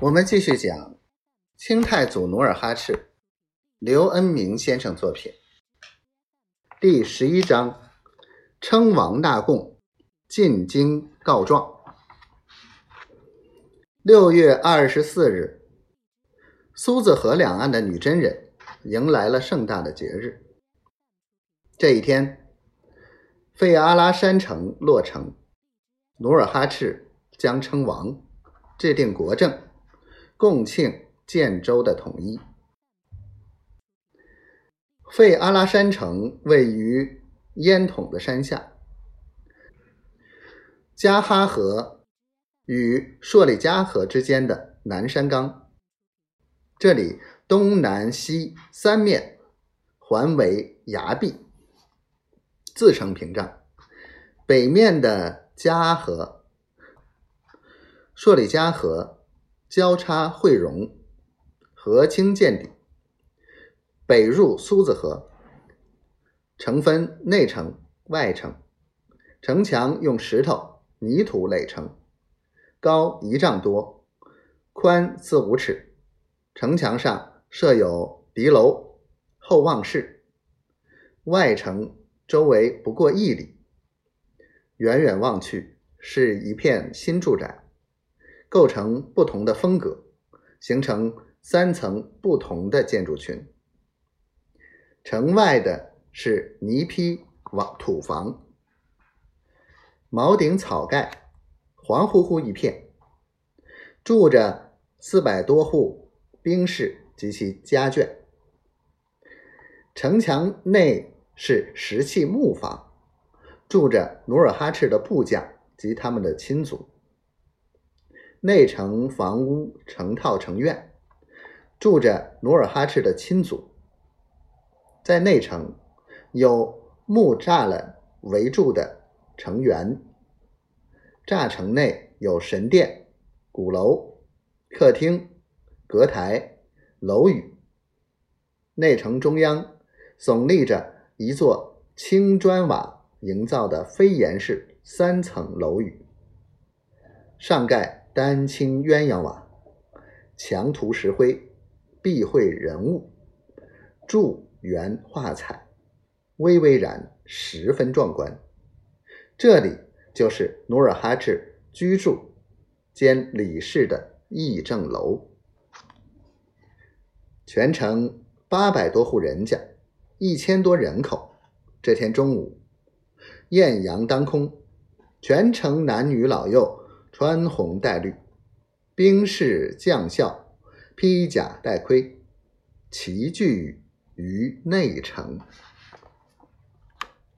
我们继续讲清太祖努尔哈赤，刘恩明先生作品，第十一章：称王纳贡，进京告状。六月二十四日，苏子河两岸的女真人迎来了盛大的节日。这一天，费阿拉山城落成，努尔哈赤将称王，制定国政。共庆建州的统一。费阿拉山城位于烟筒的山下，加哈河与朔里加河之间的南山冈。这里东南西三面环为崖壁，自成屏障。北面的加河、朔里加河。交叉汇融，河清见底。北入苏子河，城分内城、外城。城墙用石头、泥土垒成，高一丈多，宽四五尺。城墙上设有敌楼、后望室。外城周围不过一里，远远望去是一片新住宅。构成不同的风格，形成三层不同的建筑群。城外的是泥坯瓦土房，茅顶草盖，黄乎乎一片，住着四百多户兵士及其家眷。城墙内是石砌木房，住着努尔哈赤的部将及他们的亲族。内城房屋成套成院，住着努尔哈赤的亲族。在内城有木栅栏围住的城垣，栅城内有神殿、鼓楼、客厅、阁台、楼宇。内城中央耸立着一座青砖瓦营造的飞檐式三层楼宇，上盖。丹青鸳鸯瓦，墙涂石灰，壁绘人物，柱圆画彩，巍巍然，十分壮观。这里就是努尔哈赤居住兼理事的议政楼。全城八百多户人家，一千多人口。这天中午，艳阳当空，全城男女老幼。穿红戴绿，兵士将校披甲戴盔，齐聚于内城。